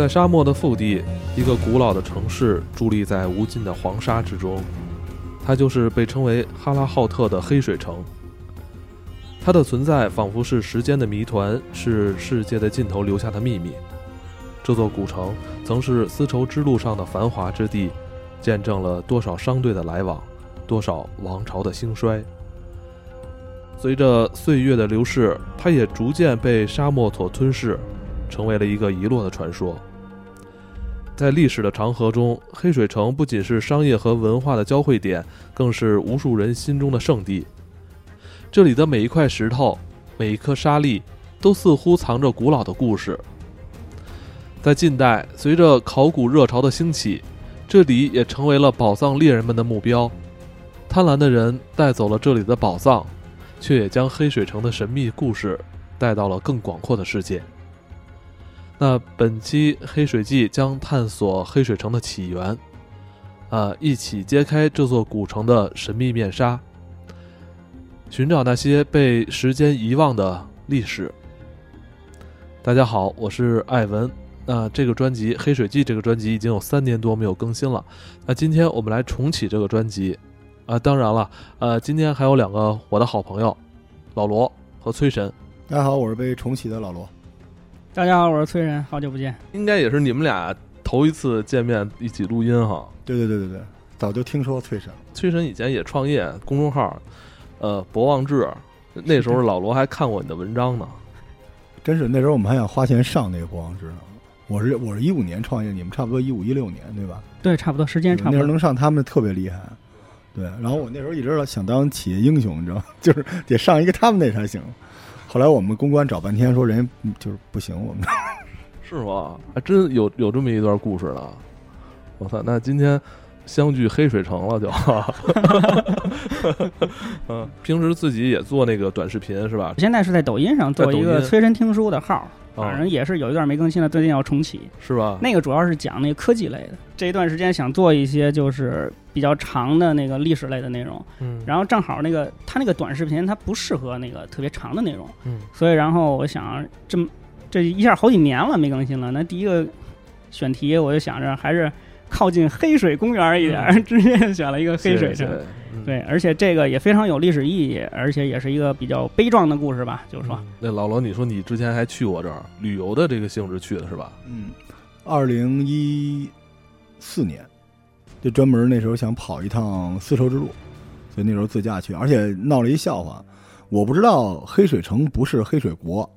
在沙漠的腹地，一个古老的城市伫立在无尽的黄沙之中，它就是被称为哈拉浩特的黑水城。它的存在仿佛是时间的谜团，是世界的尽头留下的秘密。这座古城曾是丝绸之路上的繁华之地，见证了多少商队的来往，多少王朝的兴衰。随着岁月的流逝，它也逐渐被沙漠所吞噬，成为了一个遗落的传说。在历史的长河中，黑水城不仅是商业和文化的交汇点，更是无数人心中的圣地。这里的每一块石头，每一颗沙粒，都似乎藏着古老的故事。在近代，随着考古热潮的兴起，这里也成为了宝藏猎人们的目标。贪婪的人带走了这里的宝藏。却也将黑水城的神秘故事带到了更广阔的世界。那本期《黑水记》将探索黑水城的起源，啊，一起揭开这座古城的神秘面纱，寻找那些被时间遗忘的历史。大家好，我是艾文。那这个专辑《黑水记》这个专辑已经有三年多没有更新了。那今天我们来重启这个专辑。啊，当然了，呃，今天还有两个我的好朋友，老罗和崔神。大家好，我是被重启的老罗。大家好，我是崔神，好久不见。应该也是你们俩头一次见面一起录音哈。对对对对对，早就听说崔神。崔神以前也创业公众号，呃，博望志，那时候老罗还看过你的文章呢。真是那时候我们还想花钱上那个博望志呢。我是我是一五年创业，你们差不多一五一六年对吧？对，差不多时间差不多。那时候能上他们特别厉害。对，然后我那时候一直想当企业英雄，你知道吗？就是得上一个他们那才行。后来我们公关找半天，说人家就是不行，我们是吗？还真有有这么一段故事呢。我操，那今天相聚黑水城了就。嗯，平时自己也做那个短视频是吧？现在是在抖音上做一个催人听书的号。反正也是有一段没更新了，最近要重启，是吧？那个主要是讲那个科技类的。这一段时间想做一些就是比较长的那个历史类的内容，嗯，然后正好那个他那个短视频它不适合那个特别长的内容，嗯，所以然后我想这么这一下好几年了没更新了，那第一个选题我就想着还是靠近黑水公园一点，直接选了一个黑水城。对，而且这个也非常有历史意义，而且也是一个比较悲壮的故事吧。就是说，那老罗，你说你之前还去过这儿旅游的这个性质去的是吧？嗯，二零一四年，就专门那时候想跑一趟丝绸之路，所以那时候自驾去，而且闹了一笑话。我不知道黑水城不是黑水国，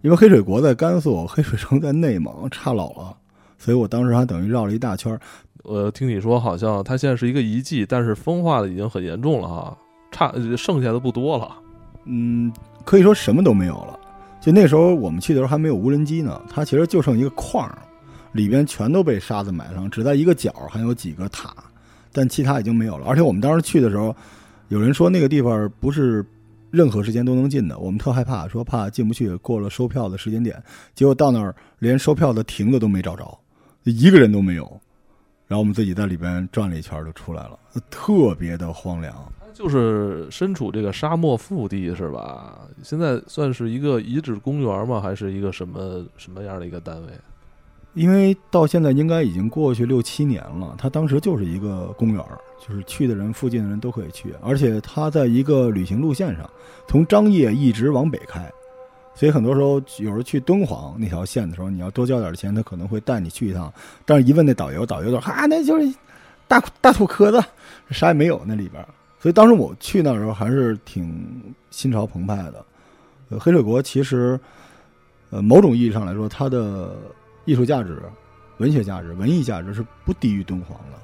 因为黑水国在甘肃，黑水城在内蒙，差老了，所以我当时还等于绕了一大圈。呃听你说，好像它现在是一个遗迹，但是风化的已经很严重了哈，差剩下的不多了。嗯，可以说什么都没有了。就那时候我们去的时候还没有无人机呢，它其实就剩一个框，里边全都被沙子埋上，只在一个角还有几个塔，但其他已经没有了。而且我们当时去的时候，有人说那个地方不是任何时间都能进的，我们特害怕，说怕进不去，过了收票的时间点。结果到那儿连收票的亭子都没找着，一个人都没有。然后我们自己在里边转了一圈就出来了，特别的荒凉。就是身处这个沙漠腹地是吧？现在算是一个遗址公园吗？还是一个什么什么样的一个单位？因为到现在应该已经过去六七年了，它当时就是一个公园，就是去的人附近的人都可以去，而且它在一个旅行路线上，从张掖一直往北开。所以很多时候，有时候去敦煌那条线的时候，你要多交点钱，他可能会带你去一趟。但是，一问那导游，导游说：“哈，那就是大大土壳子，啥也没有那里边。”所以当时我去那时候还是挺心潮澎湃的。呃黑水国其实，呃，某种意义上来说，它的艺术价值、文学价值、文艺价值是不低于敦煌的。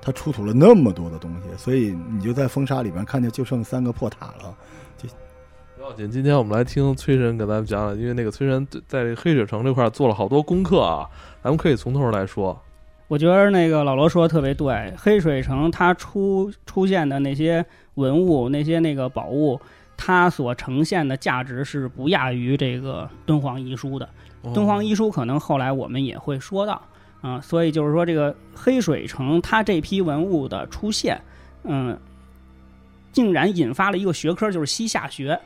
它出土了那么多的东西，所以你就在风沙里边看见就剩三个破塔了。今天我们来听崔神给咱们讲讲，因为那个崔神在黑水城这块做了好多功课啊，咱们可以从头来说。我觉得那个老罗说的特别对，黑水城它出出现的那些文物、那些那个宝物，它所呈现的价值是不亚于这个敦煌遗书的。敦煌遗书可能后来我们也会说到啊，所以就是说这个黑水城它这批文物的出现，嗯，竟然引发了一个学科，就是西夏学。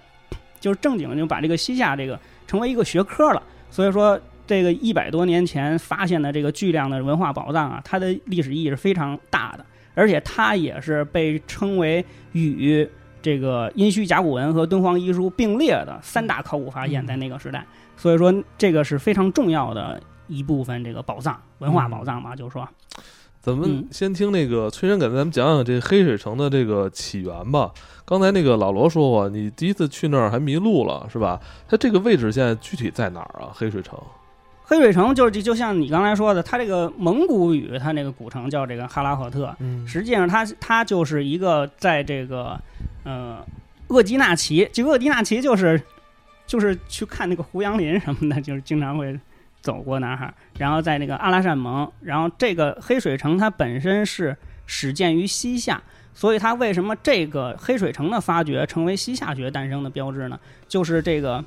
就是正经就把这个西夏这个成为一个学科了，所以说这个一百多年前发现的这个巨量的文化宝藏啊，它的历史意义是非常大的，而且它也是被称为与这个殷墟甲骨文和敦煌遗书并列的三大考古发现，在那个时代，所以说这个是非常重要的一部分这个宝藏文化宝藏嘛，就是说，咱们嗯先听那个崔生给咱们讲讲这黑水城的这个起源吧。刚才那个老罗说过，你第一次去那儿还迷路了，是吧？它这个位置现在具体在哪儿啊？黑水城？黑水城就是就就像你刚才说的，它这个蒙古语，它那个古城叫这个哈拉赫特，嗯实际上它它就是一个在这个呃厄基纳旗，就厄基纳奇就是就是去看那个胡杨林什么的，就是经常会走过那儿，然后在那个阿拉善盟，然后这个黑水城它本身是始建于西夏。所以它为什么这个黑水城的发掘成为西夏学诞生的标志呢？就是这个，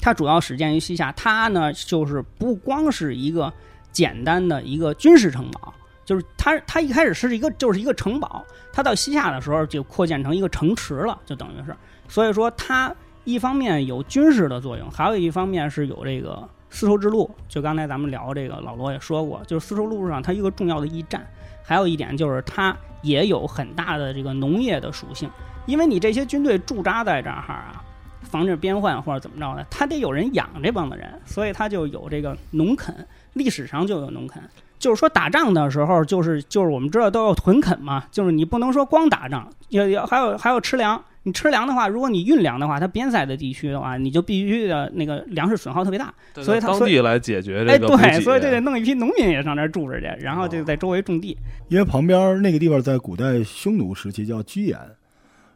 它主要始建于西夏，它呢就是不光是一个简单的一个军事城堡，就是它它一开始是一个就是一个城堡，它到西夏的时候就扩建成一个城池了，就等于是，所以说它一方面有军事的作用，还有一方面是有这个丝绸之路，就刚才咱们聊这个老罗也说过，就是丝绸路上它一个重要的驿站，还有一点就是它也有很大的这个农业的属性，因为你这些军队驻扎在这儿啊，防止边患或者怎么着的，他得有人养这帮子人，所以他就有这个农垦，历史上就有农垦。就是说打仗的时候，就是就是我们知道都要屯垦嘛，就是你不能说光打仗，要要还有还有吃粮。你吃粮的话，如果你运粮的话，它边塞的地区的话，你就必须的那个粮食损耗特别大。所以它当地来解决哎，这个补给。对，所以就得弄一批农民也上那儿住着去，然后就在周围种地。因为旁边那个地方在古代匈奴时期叫居延，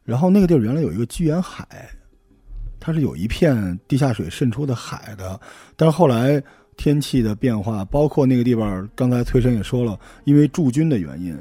然后那个地儿原来有一个居延海，它是有一片地下水渗出的海的，但是后来天气的变化，包括那个地方，刚才崔生也说了，因为驻军的原因，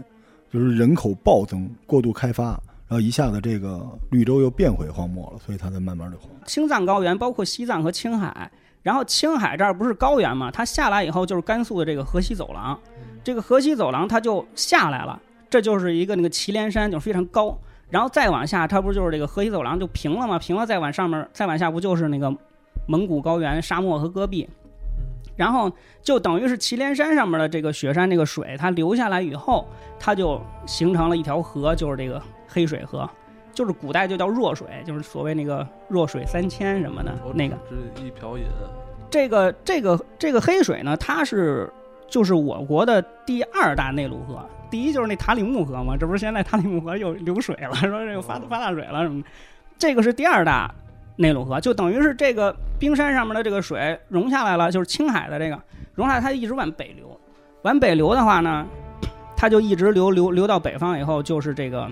就是人口暴增、过度开发，然后一下子这个绿洲又变回荒漠了，所以它才慢慢的荒。青藏高原包括西藏和青海，然后青海这儿不是高原嘛，它下来以后就是甘肃的这个河西走廊，这个河西走廊它就下来了，这就是一个那个祁连山，就非常高。然后再往下，它不就是这个河西走廊就平了吗？平了再往上面，再往下不就是那个蒙古高原、沙漠和戈壁？然后就等于是祁连山上面的这个雪山这个水，它流下来以后，它就形成了一条河，就是这个黑水河，就是古代就叫弱水，就是所谓那个弱水三千什么的那个。这一瓢饮，这个这个这个黑水呢，它是就是我国的第二大内陆河，第一就是那塔里木河嘛，这不是现在塔里木河又流水了，说这个发发大水了什么的，这个是第二大内陆河，就等于是这个冰山上面的这个水融下来了，就是青海的这个融下来，它一直往北流，往北流的话呢，它就一直流流流到北方以后，就是这个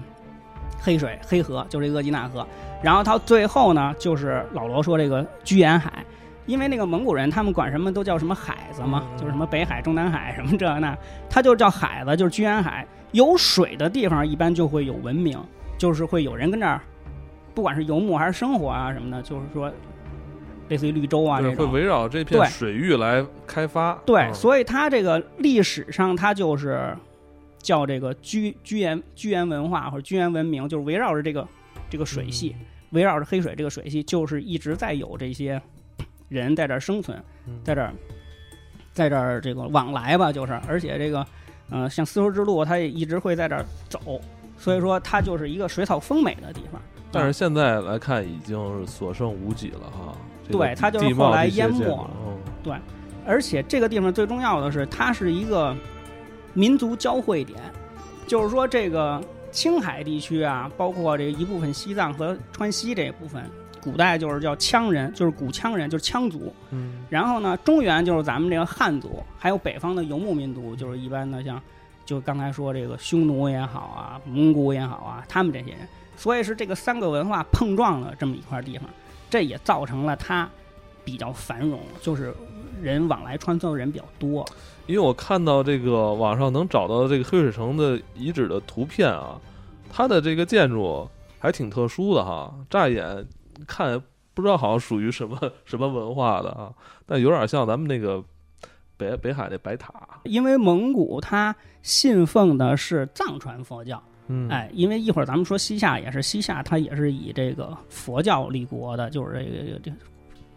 黑水黑河，就是这个额济纳河，然后到最后呢，就是老罗说这个居延海。因为那个蒙古人，他们管什么都叫什么海子嘛，嗯就是什么北海、中南海什么这那，他就叫海子，就是居延海。有水的地方，一般就会有文明，就是会有人跟这儿，不管是游牧还是生活啊什么的，就是说，类似于绿洲啊。会围绕这片水域来开发。对，嗯所以它这个历史上它就是叫这个居居延居延文化或者居延文明，就是围绕着这个这个水系，围绕着黑水这个水系，就是一直在有这些人在这儿生存，嗯。在这儿在这儿这个往来吧，就是。而且这个嗯、呃像丝绸之路，它也一直会在这儿走，所以说它就是一个水草丰美的地方。但是现在来看，已经是所剩无几了哈。这个对它就是后来淹没了对。而且这个地方最重要的是，它是一个民族交汇点，就是说这个青海地区啊，包括这一部分西藏和川西这一部分，古代就是叫羌人，就是古羌人，就是羌族。嗯。然后呢，中原就是咱们这个汉族，还有北方的游牧民族，就是一般的像，就刚才说这个匈奴也好啊，蒙古也好啊，他们这些人，所以是这个三个文化碰撞了这么一块地方，这也造成了它比较繁荣，就是人往来穿梭的人比较多。因为我看到这个网上能找到这个黑水城的遗址的图片啊，它的这个建筑还挺特殊的哈，乍眼看不知道好像属于什么 什么文化的啊，但有点像咱们那个北北海的白塔，因为蒙古它信奉的是藏传佛教，嗯，哎，因为一会儿咱们说西夏也是，西夏它也是以这个佛教立国的，就是这个这个这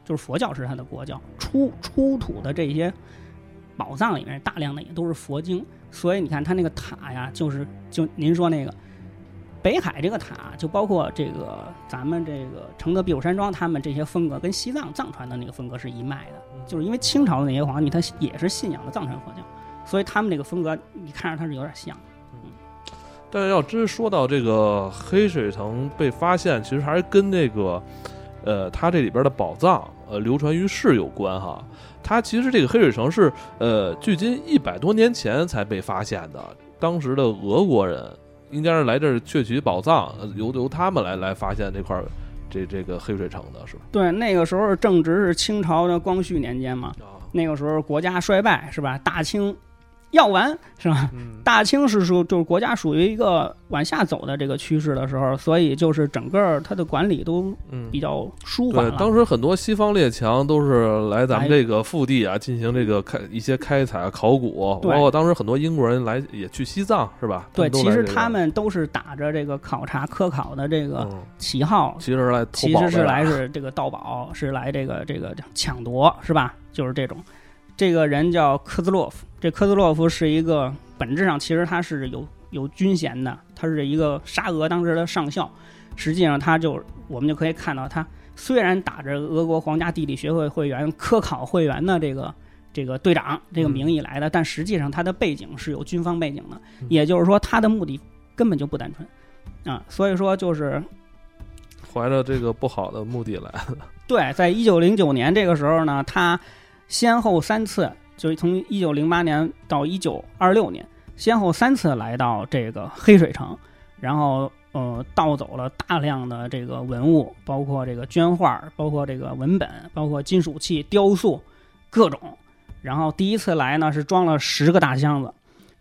就是佛教是它的国教，出出土的这些宝藏里面大量的也都是佛经，所以你看它那个塔呀，就是就您说那个北海这个塔，就包括这个咱们这个承德避暑山庄，他们这些风格跟西藏藏传的那个风格是一脉的，就是因为清朝的那些皇帝他也是信仰的藏传佛教，所以他们这个风格你看着它是有点像。但是要真说到这个黑水城被发现，其实还是跟那个，呃，它这里边的宝藏，呃，流传于世有关哈。它其实这个黑水城是，呃，距今一百多年前才被发现的。当时的俄国人应该是来这儿窃取宝藏，由由他们来来发现这块儿这这个黑水城的是吧？对，那个时候正值是清朝的光绪年间嘛，那个时候国家衰败是吧？大清。要完是吧？大清是属就是国家属于一个往下走的这个趋势的时候，所以就是整个它的管理都比较舒缓对。当时很多西方列强都是来咱们这个腹地啊，进行这个开一些开采、考古，包括当时很多英国人来也去西藏是吧？对，其实他们都是打着这个考察、科考的这个旗号，其实来其实是来是这个盗宝，是来这个这个抢夺是吧？就是这种。这个人叫科兹洛夫，这科兹洛夫是一个本质上其实他是有有军衔的，他是一个沙俄当时的上校。实际上，他就我们就可以看到，他虽然打着俄国皇家地理学会会员、科考会员的这个这个队长这个名义来的，但实际上他的背景是有军方背景的，也就是说，他的目的根本就不单纯啊。所以说，就是怀着这个不好的目的来的。对，在一九零九年这个时候呢，他。先后三次，就是从一九零八年到一九二六年，先后三次来到这个黑水城，然后呃盗走了大量的这个文物，包括这个绢画，包括这个文本，包括金属器、雕塑，各种。然后第一次来呢是装了十个大箱子，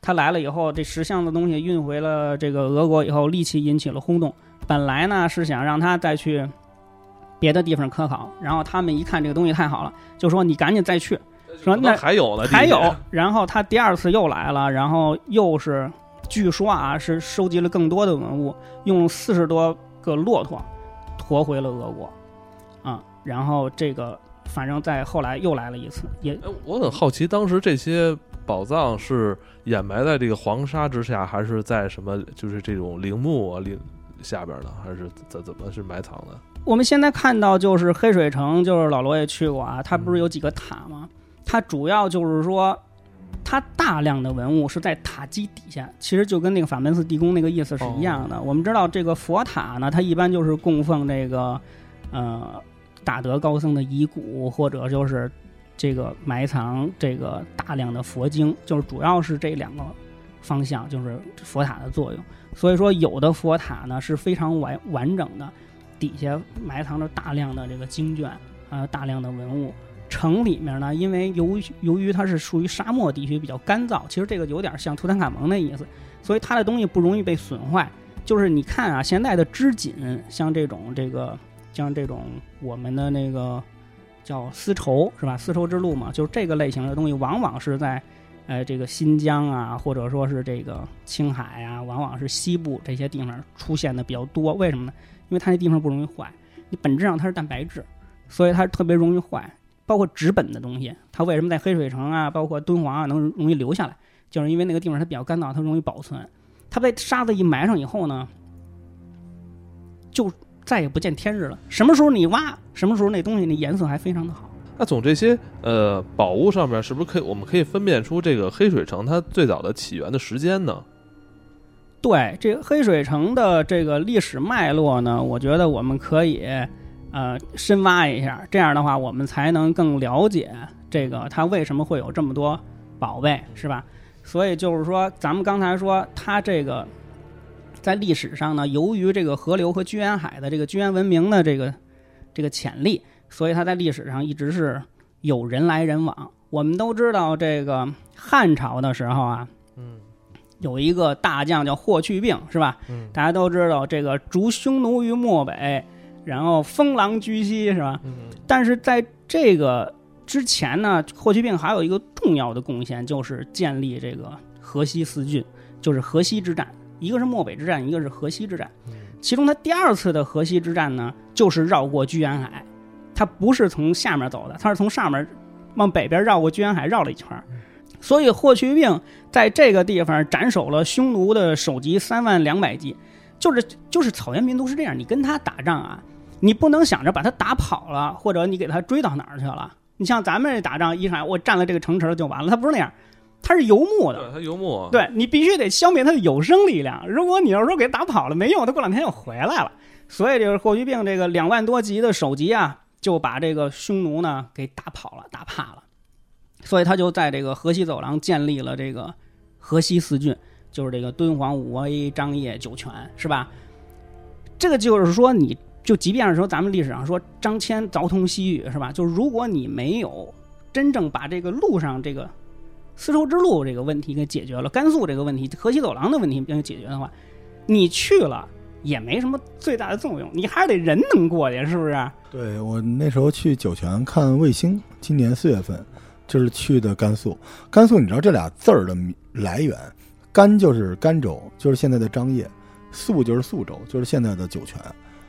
他来了以后，这十箱子东西运回了这个俄国以后，立即引起了轰动。本来呢是想让他再去。别的地方科考，然后他们一看这个东西太好了，就说你赶紧再去，说那还有呢，还有。然后他第二次又来了，然后又是据说啊是收集了更多的文物，用四十多个骆驼驮回了俄国，啊，然后这个反正在后来又来了一次，也我很好奇，当时这些宝藏是掩埋在这个黄沙之下，还是在什么就是这种陵墓啊陵下边呢，还是怎怎么是埋藏的？我们现在看到就是黑水城，就是老罗也去过啊。它不是有几个塔吗？它主要就是说，它大量的文物是在塔基底下，其实就跟那个法门寺地宫那个意思是一样的。我们知道这个佛塔呢，它一般就是供奉这个呃大德高僧的遗骨，或者就是这个埋藏这个大量的佛经，就是主要是这两个方向，就是佛塔的作用。所以说，有的佛塔呢是非常完完整的。底下埋藏着大量的这个经卷，还有大量的文物。城里面呢，因为由于由于它是属于沙漠地区，比较干燥，其实这个有点像图坦卡蒙的意思，所以它的东西不容易被损坏。就是你看啊，现在的织锦，像这种这个，像这种我们的那个叫丝绸是吧？丝绸之路嘛，就是这个类型的东西，往往是在呃这个新疆啊，或者说是这个青海啊，往往是西部这些地方出现的比较多。为什么呢？因为它那地方不容易坏，你本质上它是蛋白质，所以它特别容易坏。包括纸本的东西，它为什么在黑水城啊，包括敦煌啊能容易留下来，就是因为那个地方它比较干燥，它容易保存。它被沙子一埋上以后呢，就再也不见天日了。什么时候你挖，什么时候那东西那颜色还非常的好。那从这些呃宝物上面，是不是可以我们可以分辨出这个黑水城它最早的起源的时间呢？对这个黑水城的这个历史脉络呢，我觉得我们可以呃深挖一下，这样的话我们才能更了解这个它为什么会有这么多宝贝，是吧？所以就是说，咱们刚才说它这个在历史上呢，由于这个河流和居延海的这个居延文明的这个这个潜力，所以它在历史上一直是有人来人往。我们都知道，这个汉朝的时候啊，嗯。有一个大将叫霍去病，是吧？嗯，大家都知道这个逐匈奴于漠北，然后封狼居西，是吧？嗯，但是在这个之前呢，霍去病还有一个重要的贡献，就是建立这个河西四郡，就是河西之战，一个是漠北之战，一个是河西之战。其中他第二次的河西之战呢，就是绕过居延海，他不是从下面走的，他是从上面往北边绕过居延海绕了一圈儿。所以霍去病在这个地方斩首了匈奴的首级三万两百骑，就是就是草原民族是这样，你跟他打仗啊，你不能想着把他打跑了，或者你给他追到哪儿去了。你像咱们这打仗，一看我占了这个城池就完了，他不是那样，他是游牧的，对他游牧，对你必须得消灭他的有生力量。如果你要说给打跑了没用，他过两天又回来了。所以这个霍去病这个两万多级的首级啊，就把这个匈奴呢给打跑了，打怕了。所以他就在这个河西走廊建立了这个河西四郡，就是这个敦煌、武威、张掖、酒泉，是吧？这个就是说，你就即便是说咱们历史上说张骞凿通西域，是吧？就是如果你没有真正把这个路上这个丝绸之路这个问题给解决了，甘肃这个问题、河西走廊的问题给解决的话，你去了也没什么最大的作用，你还是得人能过去，是不是？对我那时候去酒泉看卫星，今年四月份就是去的甘肃。甘肃你知道这俩字儿的来源，甘就是甘州，就是现在的张掖；肃就是肃州，就是现在的酒泉。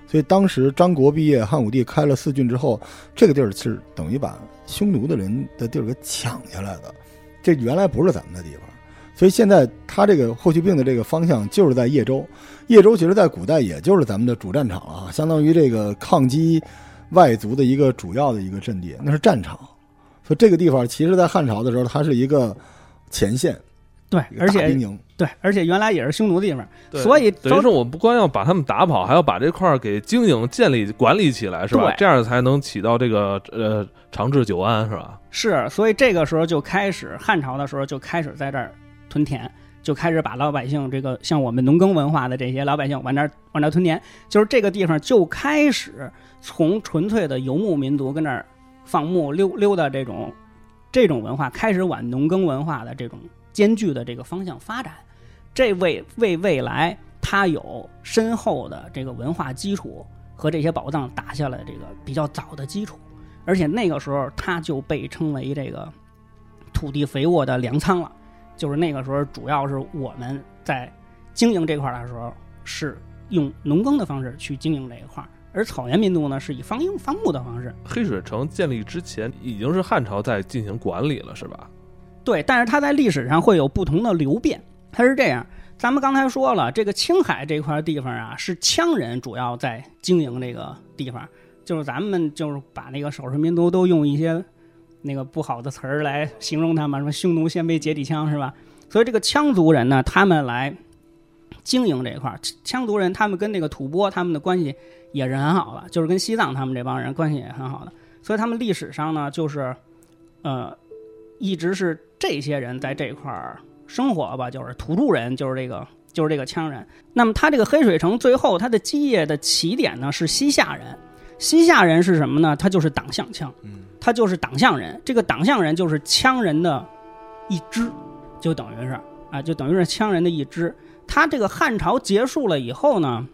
所以当时张国毕业，汉武帝开了四郡之后，这个地儿是等于把匈奴的人的地儿给抢下来的。这原来不是咱们的地方，所以现在他这个霍去病的这个方向就是在叶州。叶州其实在古代也就是咱们的主战场了啊，相当于这个抗击外族的一个主要的一个阵地，那是战场。所以这个地方其实，在汉朝的时候，它是一个前线，对，而且兵营。对，而且原来也是匈奴的地方，所以等于说我们不光要把他们打跑，还要把这块儿给经营、建立、管理起来，是吧对？这样才能起到这个呃长治久安，是吧？是，所以这个时候就开始汉朝的时候就开始在这儿屯田，就开始把老百姓这个像我们农耕文化的这些老百姓往这儿往这儿屯田，就是这个地方就开始从纯粹的游牧民族跟那儿放牧溜溜达这种这种文化，开始往农耕文化的这种艰巨的这个方向发展，这为为未来它有深厚的这个文化基础和这些宝藏打下了这个比较早的基础。而且那个时候，它就被称为这个土地肥沃的粮仓了。就是那个时候，主要是我们在经营这块儿的时候，是用农耕的方式去经营这一块儿，而草原民族呢，是以放牧放牧的方式。黑水城建立之前，已经是汉朝在进行管理了，是吧？对，但是它在历史上会有不同的流变。它是这样，咱们刚才说了，这个青海这块地方啊，是羌人主要在经营这个地方，就是咱们就是把那个少数民族都用一些那个不好的词儿来形容他们，什么匈奴、鲜卑、羯底羌，是吧？所以这个羌族人呢，他们来经营这一块儿，羌族人他们跟那个吐蕃他们的关系也是很好的，就是跟西藏他们这帮人关系也很好的，所以他们历史上呢，就是呃，一直是这些人在这块儿生活吧，就是土著人，就是这个就是这个羌人。那么他这个黑水城最后他的基业的起点呢是西夏人，西夏人是什么呢？他就是党项羌，他就是党项人。这个党项人就是羌人的一支，就等于是啊，就等于是羌人的一支。他这个汉朝结束了以后呢，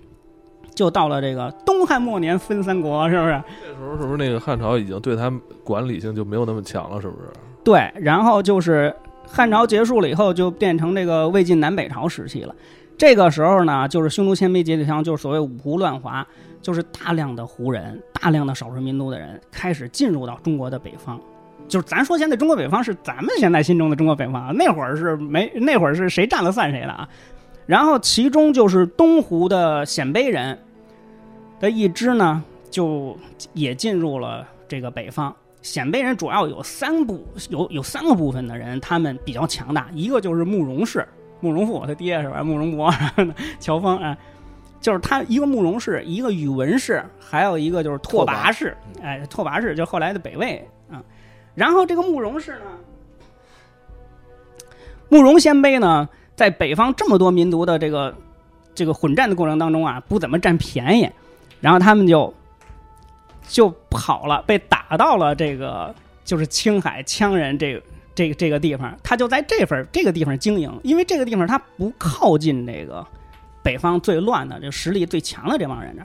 就到了这个东汉末年分三国，是不是？这时候是不是那个汉朝已经对他管理性就没有那么强了？是不是？对，然后就是汉朝结束了以后，就变成这个魏晋南北朝时期了。这个时候呢，就是匈奴、鲜卑、羯底羌，就是所谓五胡乱华，就是大量的胡人、大量的少数民族的人开始进入到中国的北方。就是咱说现在中国北方是咱们现在心中的中国北方啊，那会儿是没那会儿是谁占了算谁的啊。然后其中就是东胡的鲜卑人的一支呢，就也进入了这个北方。鲜卑人主要有三部，有有三个部分的人，他们比较强大。一个就是慕容氏，慕容复他爹是吧？慕容博、乔峰啊，就是他一个慕容氏，一个宇文氏，还有一个就是拓跋氏。哎，拓跋氏就后来的北魏啊。然后这个慕容氏呢，慕容鲜卑呢，在北方这么多民族的这个这个混战的过程当中啊，不怎么占便宜，然后他们就就跑了，被打到了这个就是青海羌人这个这个这个地方，他就在这份这个地方经营，因为这个地方他不靠近这个北方最乱的、这实力最强的这帮人这，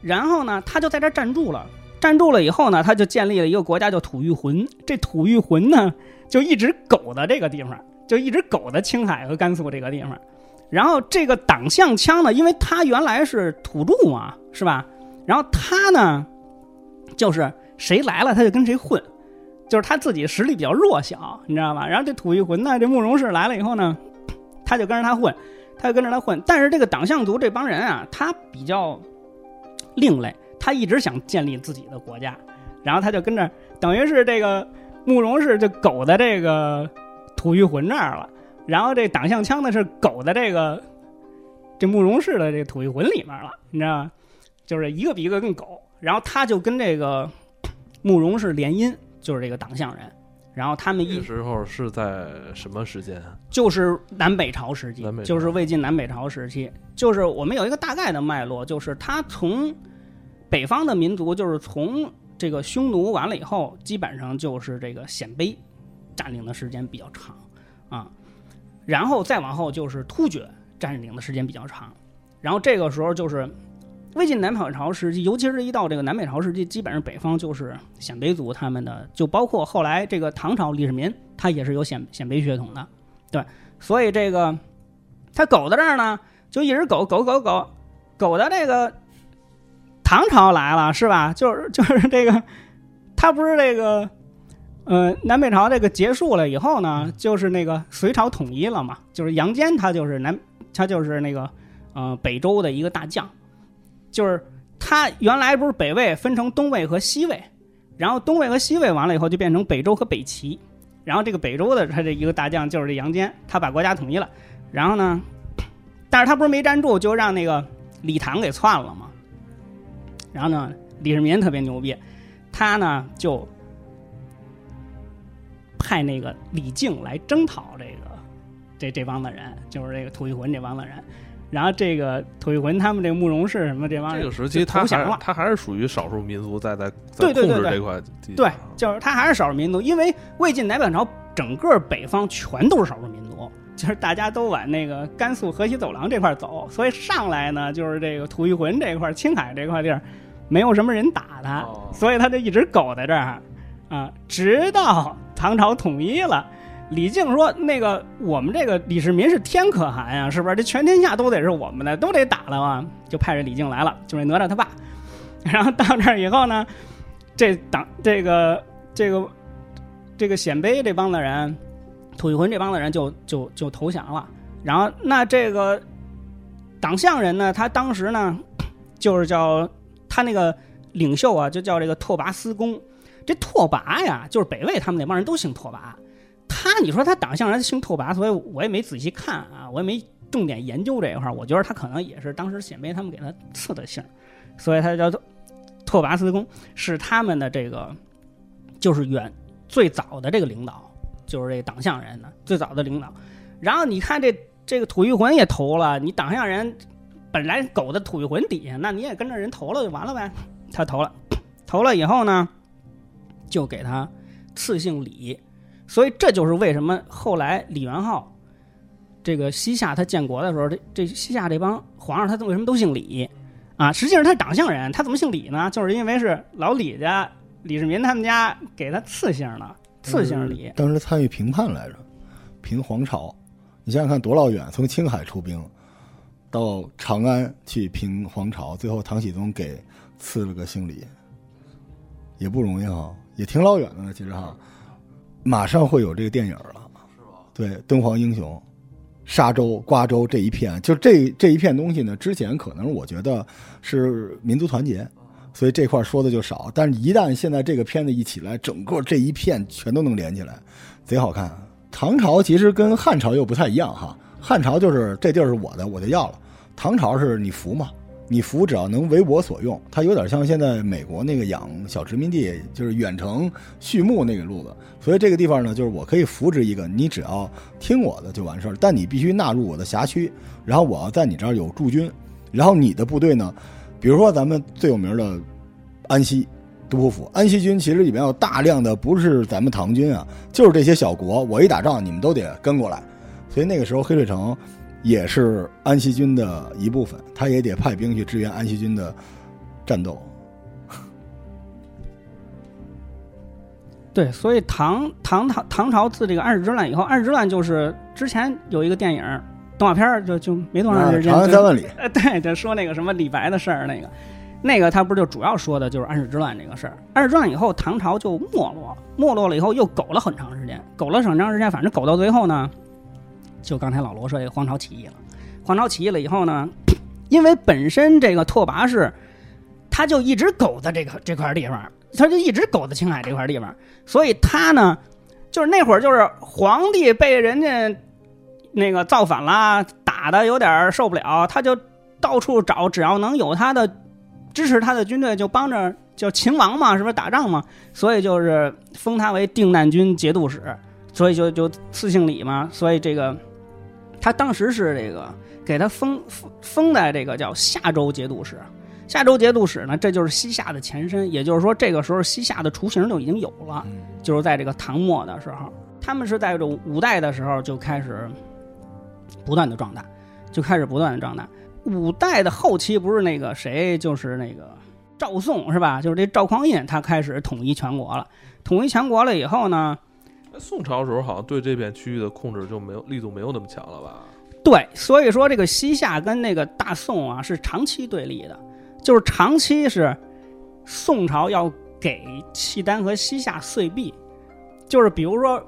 然后呢，他就在这站住了。站住了以后呢，他就建立了一个国家叫吐谷浑。这吐谷浑呢，就一直苟在这个地方，就一直苟在青海和甘肃这个地方。然后这个党项羌呢，因为他原来是土著嘛，是吧？然后他呢，就是谁来了他就跟谁混，就是他自己实力比较弱小，你知道吧？然后这吐谷浑呢，这慕容氏来了以后呢，他就跟着他混，他就跟着他混。但是这个党项族这帮人啊，他比较另类，他一直想建立自己的国家，然后他就跟着，等于是这个慕容氏就苟在这个吐谷浑这儿了，然后这党项羌呢是苟在这个这慕容氏的这个吐谷浑里面了，你知道吗？就是一个比一个更狗。然后他就跟这个慕容氏联姻，就是这个党项人。然后他们一那时候是在什么时间？就是南北朝时期就是魏晋南北朝时期，就是我们有一个大概的脉络，就是他从北方的民族，就是从这个匈奴完了以后，基本上就是这个鲜卑占领的时间比较长啊，然后再往后就是突厥占领的时间比较长，然后这个时候就是魏晋南北朝时期，尤其是一到这个南北朝时期，基本上北方就是鲜卑族他们的，就包括后来这个唐朝李世民，他也是有鲜鲜卑血统的，对，所以这个他苟在这儿呢，就一直苟苟苟苟苟到这个唐朝来了，是吧？就是就是这个，他不是这个。呃，南北朝这个结束了以后呢，就是那个隋朝统一了嘛，就是杨坚他就是南，他就是那个呃北周的一个大将，就是他原来不是北魏分成东魏和西魏，然后东魏和西魏完了以后就变成北周和北齐，然后这个北周的他这一个大将就是这杨坚，他把国家统一了，然后呢，但是他不是没站住，就让那个李唐给篡了嘛，然后呢，李世民特别牛逼，他呢就派那个李靖来征讨这个这这帮子人，就是这个吐谷浑这帮子人。然后这个吐谷浑他们这个慕容氏什么这帮人，这个时期，他投降了。还他还是属于少数民族在在在控对对对对。制这块地对，就是他还是少数民族，因为魏晋南北朝整个北方全都是少数民族，就是大家都往那个甘肃河西走廊这块走，所以上来呢，就是这个吐谷浑这块、青海这块地儿，没有什么人打他，哦。所以他就一直苟在这儿啊，直到唐朝统一了。李靖说：“那个，我们这个李世民是天可汗呀，是不是？这全天下都得是我们的，都得打了啊！”就派这李靖来了，就是哪吒他爸。然后到这儿以后呢，这党这个这个这个鲜卑这帮的人，吐谷浑这帮的人就就就投降了。然后那这个党项人呢，他当时呢就是叫他那个领袖啊，就叫这个拓跋思恭。这拓跋呀，就是北魏他们那帮人都姓拓跋。他你说他党项人姓拓跋，所以我也没仔细看啊，我也没重点研究这一块儿。我觉得他可能也是当时鲜卑他们给他赐的姓，所以他叫拓拓跋思恭，是他们的这个就是远最早的这个领导，就是这个党项人的最早的领导。然后你看这这个吐谷浑也投了，你党项人本来狗在吐谷浑底下，那你也跟着人投了就完了呗。他投了，投了以后呢，就给他赐姓李。所以这就是为什么后来李元昊这个西夏他建国的时候，这这西夏这帮皇上他为什么都姓李啊？实际上他是党项人，他怎么姓李呢？就是因为是老李家李世民他们家给他赐姓的，赐姓李。当时参与平叛来着，平皇朝。你想想看多老远，从青海出兵到长安去平皇朝，最后唐僖宗给赐了个姓李，也不容易哈，也挺老远的呢。其实哈，马上会有这个电影了，对，敦煌英雄。沙州、瓜州这一片，就这这一片东西呢，之前可能我觉得是民族团结，所以这块说的就少。但是，一旦现在这个片子一起来，整个这一片全都能连起来，贼好看。唐朝其实跟汉朝又不太一样哈，汉朝就是这地儿是我的，我就要了；唐朝是你服嘛，你服只要能为我所用，它有点像现在美国那个养小殖民地，就是远程畜牧那个路子。所以这个地方呢，就是我可以扶植一个，你只要听我的就完事儿，但你必须纳入我的辖区，然后我要在你这儿有驻军，然后你的部队呢，比如说咱们最有名的安西。都护府安西军其实里面有大量的不是咱们唐军啊，就是这些小国，我一打仗你们都得跟过来，所以那个时候黑水城也是安西军的一部分，他也得派兵去支援安西军的战斗。对，所以唐唐唐唐朝自这个安史之乱以后，安史之乱就是之前有一个电影动画片儿，就就没多长时间，长安三万里，呃，对，就说那个什么李白的事儿，那个那个他不是就主要说的就是安史之乱这个事儿。安史之乱以后，唐朝就没落，没落了以后又苟了很长时间，苟了很长时间，反正苟到最后呢，就刚才老罗说这个黄巢起义了。黄巢起义了以后呢，因为本身这个拓跋氏，他就一直苟在这个这块地方，他就一直苟在青海这块地方，所以他呢，就是那会儿就是皇帝被人家那个造反啦，打的有点受不了，他就到处找，只要能有他的。支持他的军队就帮着就秦王嘛，是不是打仗嘛？所以就是封他为定难军节度使，所以就就赐姓李嘛。所以这个他当时是这个给他封封封在这个叫夏州节度使。夏州节度使呢，这就是西夏的前身。也就是说，这个时候西夏的雏形就已经有了，就是在这个唐末的时候，他们是在这五代的时候就开始不断的壮大，就开始不断的壮大。五代的后期不是那个谁，就是那个赵宋是吧？就是这赵匡胤，他开始统一全国了。统一全国了以后呢，宋朝时候好像对这片区域的控制就没有力度没有那么强了吧？对，所以说这个西夏跟那个大宋啊是长期对立的，就是长期是宋朝要给契丹和西夏岁币，就是比如说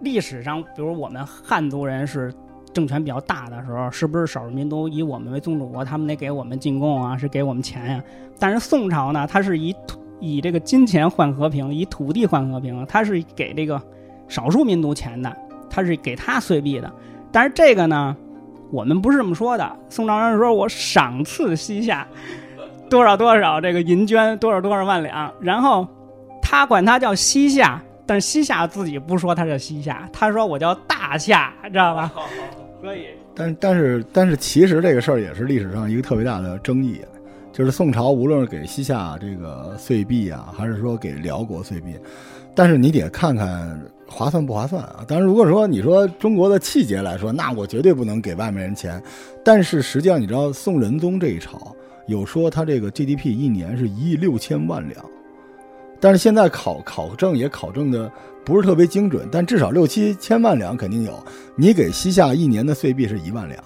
历史上，比如我们汉族人是。政权比较大的时候，是不是少数民族以我们为宗主国，他们得给我们进贡啊，是给我们钱呀？但是宋朝呢，它是以土以这个金钱换和平，以土地换和平，它是给这个少数民族钱的，他是给他岁币的。但是这个呢，我们不是这么说的。宋朝人说我赏赐西夏多少多少这个银绢，多少多少万两，然后他管他叫西夏，但是西夏自己不说他是西夏，他说我叫大夏，知道吧？可以，但但是但是其实这个事儿也是历史上一个特别大的争议，就是宋朝无论是给西夏这个岁币啊，还是说给辽国岁币，但是你得看看划算不划算啊。当然，如果说你说中国的气节来说，那我绝对不能给外面人钱。但是实际上，你知道宋仁宗这一朝有说他这个 GDP 一年是一亿六千万两，但是现在考考证也考证的。不是特别精准，但至少六七千万两肯定有。你给西夏一年的岁币是一万两，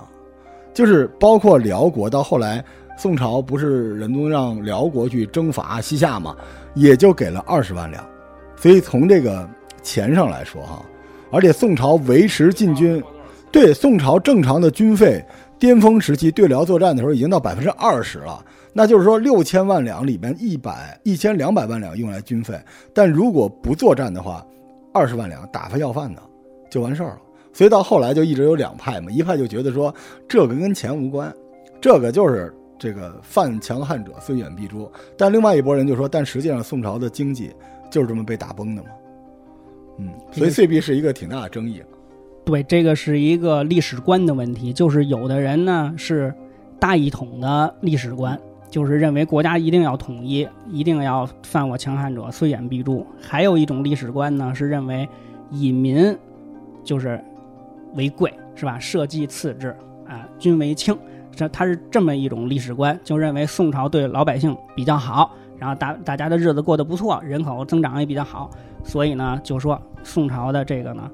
就是包括辽国到后来宋朝不是仁宗让辽国去征伐西夏嘛，也就给了二十万两。所以从这个钱上来说哈，而且宋朝维持禁军，对宋朝正常的军费，巅峰时期对辽作战的时候已经到百分之二十了。那就是说六千万两里边一百一千两百万两用来军费，但如果不作战的话。二十万两打发要饭的，就完事儿了。所以到后来就一直有两派嘛，一派就觉得说这个跟钱无关，这个就是这个犯强汉者虽远必诛。但另外一拨人就说，但实际上宋朝的经济就是这么被打崩的嘛。嗯，所以岁币是一个挺大的争议。对，这个是一个历史观的问题，就是有的人呢是大一统的历史观。就是认为国家一定要统一，一定要犯我强悍者，虽远必诛。还有一种历史观呢，是认为以民就是为贵，是吧？社稷次之，啊，君为轻。这他是这么一种历史观，就认为宋朝对老百姓比较好，然后大大家的日子过得不错，人口增长也比较好，所以呢，就说宋朝的这个呢，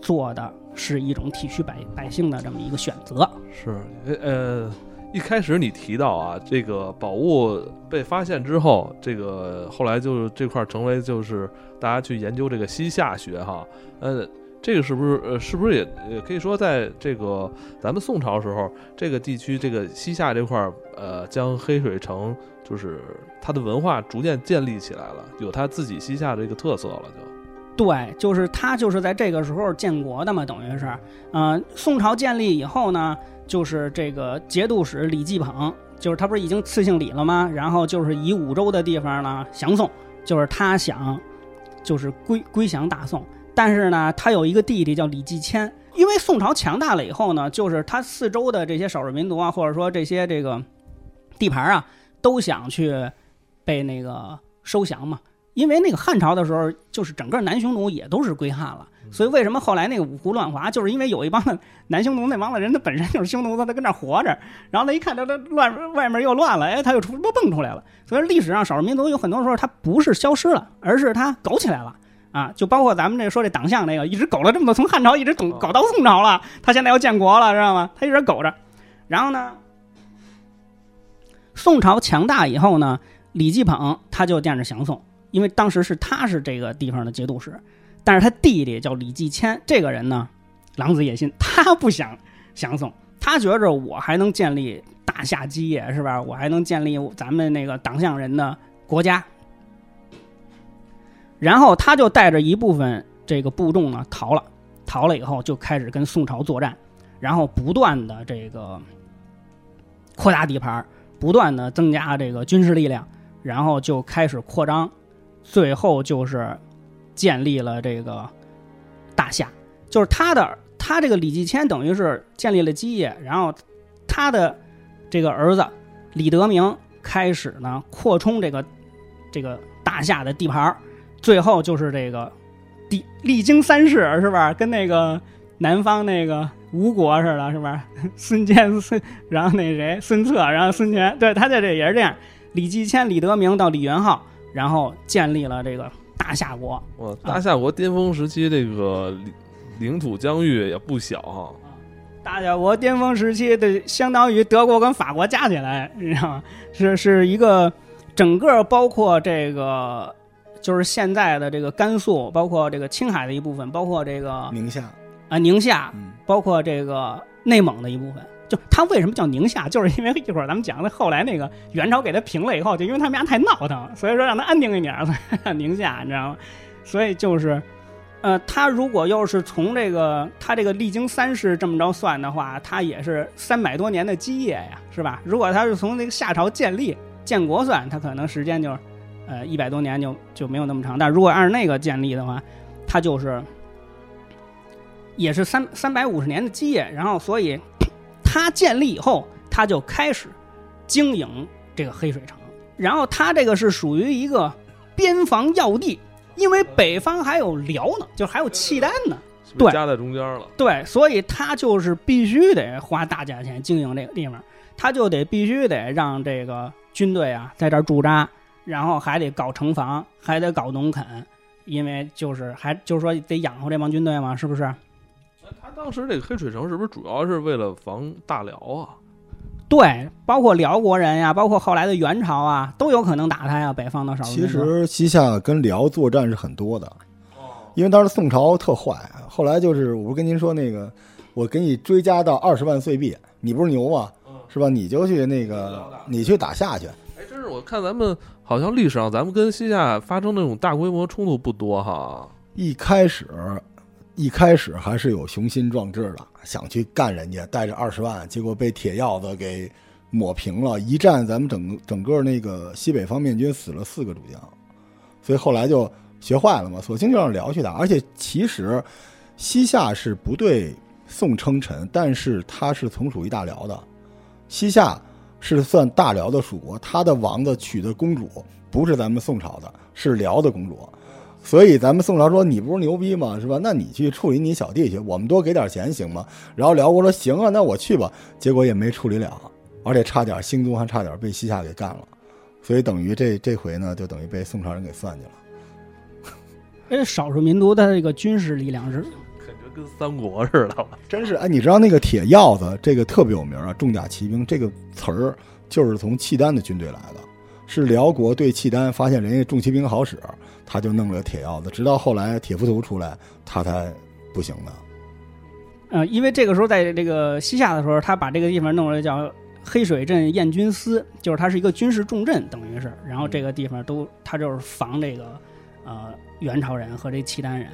做的是一种体恤百百姓的这么一个选择。是，呃。一开始你提到啊，这个宝物被发现之后，这个后来就这块成为就是大家去研究这个西夏学哈，呃，这个是不是呃是不是也也可以说在这个咱们宋朝时候，这个地区这个西夏这块儿呃将黑水城就是它的文化逐渐建立起来了，有它自己西夏这个特色了就。对，就是他就是在这个时候建国的嘛，等于是，嗯，宋朝建立以后呢。就是这个节度使李继捧，就是他不是已经赐姓李了吗？然后就是以五州的地方呢降宋，就是他想，就是归归降大宋。但是呢，他有一个弟弟叫李继迁，因为宋朝强大了以后呢，就是他四周的这些少数民族啊，或者说这些这个地盘啊，都想去被那个收降嘛。因为那个汉朝的时候，就是整个南匈奴也都是归汉了。所以为什么后来那个五胡乱华，就是因为有一帮的南匈奴那帮子人，他本身就是匈奴，他在跟那活着，然后他一看他他乱外面又乱了，哎，他又出蹦出来了。所以历史上少数民族有很多时候他不是消失了，而是他苟起来了啊！就包括咱们这说这党项那个，一直苟了这么多，从汉朝一直苟苟到宋朝了，他现在要建国了，知道吗？他一直苟着。然后呢，宋朝强大以后呢，李继捧他就惦着降宋，因为当时是他是这个地方的节度使，但是他弟弟叫李继迁，这个人呢，狼子野心，他不想降宋，他觉着我还能建立大夏基业，是吧？我还能建立咱们那个党项人的国家。然后他就带着一部分这个部众呢逃了，逃了以后就开始跟宋朝作战，然后不断的这个扩大地盘，不断的增加这个军事力量，然后就开始扩张，最后就是建立了这个大夏。就是他的他这个李继迁等于是建立了基业，然后他的这个儿子李德明开始呢扩充这个这个大夏的地盘儿。最后就是这个，历历经三世是吧？跟那个南方那个吴国似的，是吧？孙坚、孙，然后那谁孙策，然后孙权，对他在这也是这样。李继迁、李德明到李元昊，然后建立了这个大夏国。哇，大夏国巅峰时期这个领领土疆域也不小哈。大夏国巅峰时期的相当于德国跟法国加起来，你知道吗？是是一个整个包括这个。就是现在的这个甘肃，包括这个青海的一部分，包括这个宁夏啊，宁夏，包括这个内蒙的一部分。就他为什么叫宁夏？就是因为一会儿咱们讲的，后来那个元朝给他平了以后，就因为他们家太闹腾，所以说让他安定一点，宁夏，你知道吗？所以就是，呃，他如果要是从这个他这个历经三世这么着算的话，他也是三百多年的基业呀，是吧？如果他是从那个夏朝建立建国算，他可能时间就。呃，一百多年就就没有那么长，但如果按那个建立的话，他就是也是三三百五十年的基业，然后所以它建立以后，他就开始经营这个黑水城，然后他这个是属于一个边防要地，因为北方还有辽呢，就还有契丹呢，对，夹在中间了，对，所以他就是必须得花大价钱经营这个地方，他就得必须得让这个军队啊在这儿驻扎。然后还得搞城防，还得搞农垦，因为就是还就是说得养活这帮军队嘛，是不是？他当时这个黑水城是不是主要是为了防大辽啊？对，包括辽国人呀，包括后来的元朝啊，都有可能打他呀。北方的少数其实西夏跟辽作战是很多的，因为当时宋朝特坏。后来就是我不跟您说那个，我给你追加到二十万岁币，你不是牛吗？是吧？你就去那个，你去打下去。哎，真是我看咱们。好像历史上咱们跟西夏发生那种大规模冲突不多哈。一开始，一开始还是有雄心壮志的，想去干人家，带着二十万，结果被铁鹞子给抹平了。一战，咱们整整个那个西北方面军死了四个主将，所以后来就学坏了嘛，索性就让辽去打。而且其实西夏是不对宋称臣，但是他是从属于大辽的，西夏。是算大辽的属国，他的王子娶的公主不是咱们宋朝的，是辽的公主，所以咱们宋朝说你不是牛逼吗？是吧？那你去处理你小弟去，我们多给点钱行吗？然后辽国说行啊，那我去吧。结果也没处理了，而且差点兴宗还差点被西夏给干了，所以等于这这回呢，就等于被宋朝人给算计了。哎，少数民族的这个军事力量是。跟三国似的，真是哎！你知道那个铁鹞子这个特别有名啊，重甲骑兵这个词儿就是从契丹的军队来的，是辽国对契丹发现人家重骑兵好使，他就弄了铁鹞子，直到后来铁浮屠出来，他才不行的。呃，因为这个时候在这个西夏的时候，他把这个地方弄了叫黑水镇燕军司，就是它是一个军事重镇，等于是，然后这个地方都他就是防这个呃元朝人和这契丹人。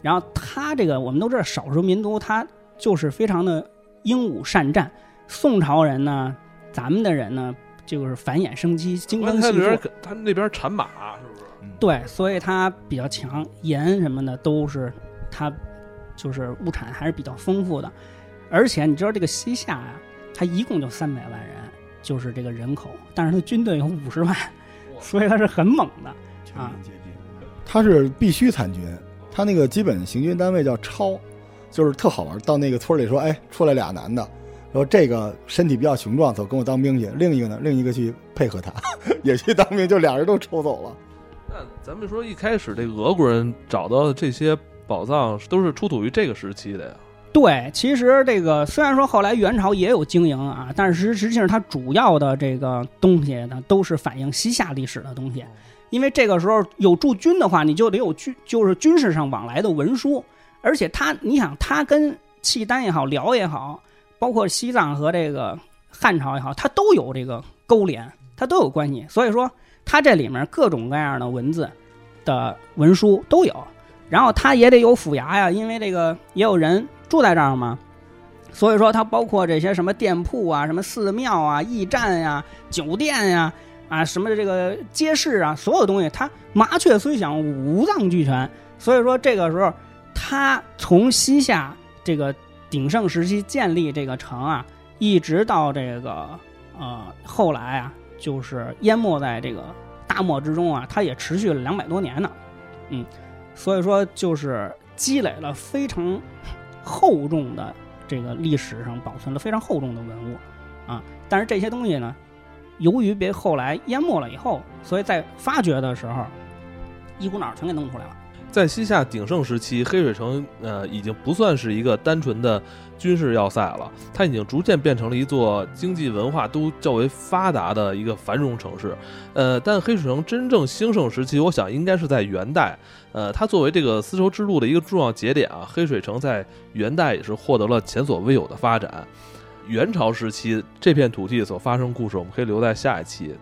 然后他这个我们都知道，少数民族他就是非常的英武善战。宋朝人呢，咱们的人呢，就是繁衍生息、精耕细作。他那边产马是不是？对，所以他比较强，盐什么的都是他就是物产还是比较丰富的。而且你知道这个西夏啊，他一共就三百万人，就是这个人口，但是他军队有五十万，所以他是很猛的啊。他是必须参军。他那个基本行军单位叫超，就是特好玩。到那个村里说，哎，出来俩男的，说这个身体比较雄壮，走跟我当兵去。另一个呢，另一个去配合他，也去当兵，就俩人都抽走了。那咱们说一开始这俄国人找到的这些宝藏，都是出土于这个时期的呀？对，其实这个虽然说后来元朝也有经营啊，但是实实际上它主要的这个东西呢，都是反映西夏历史的东西。因为这个时候有驻军的话，你就得有军，就是军事上往来的文书。而且他，你想他跟契丹也好，辽也好，包括西藏和这个汉朝也好，它都有这个勾连，它都有关系。所以说，它这里面各种各样的文字的文书都有。然后它也得有府衙呀，因为这个也有人住在这儿嘛。所以说，它包括这些什么店铺啊、什么寺庙啊、驿站呀、酒店呀、啊什么的这个街市啊，所有东西，它麻雀虽小，五脏俱全。所以说，这个时候。它从西夏这个鼎盛时期建立这个城啊，一直到这个呃后来啊，就是淹没在这个大漠之中啊，它也持续了两百多年呢，嗯，所以说就是积累了非常厚重的这个历史上保存了非常厚重的文物啊，但是这些东西呢，由于被后来淹没了以后，所以在发掘的时候，一股脑全给弄出来了。在西夏鼎盛时期，黑水城呃已经不算是一个单纯的军事要塞了，它已经逐渐变成了一座经济文化都较为发达的一个繁荣城市。呃，但黑水城真正兴盛时期，我想应该是在元代。呃，它作为这个丝绸之路的一个重要节点啊，黑水城在元代也是获得了前所未有的发展。元朝时期这片土地所发生故事，我们可以留在下一期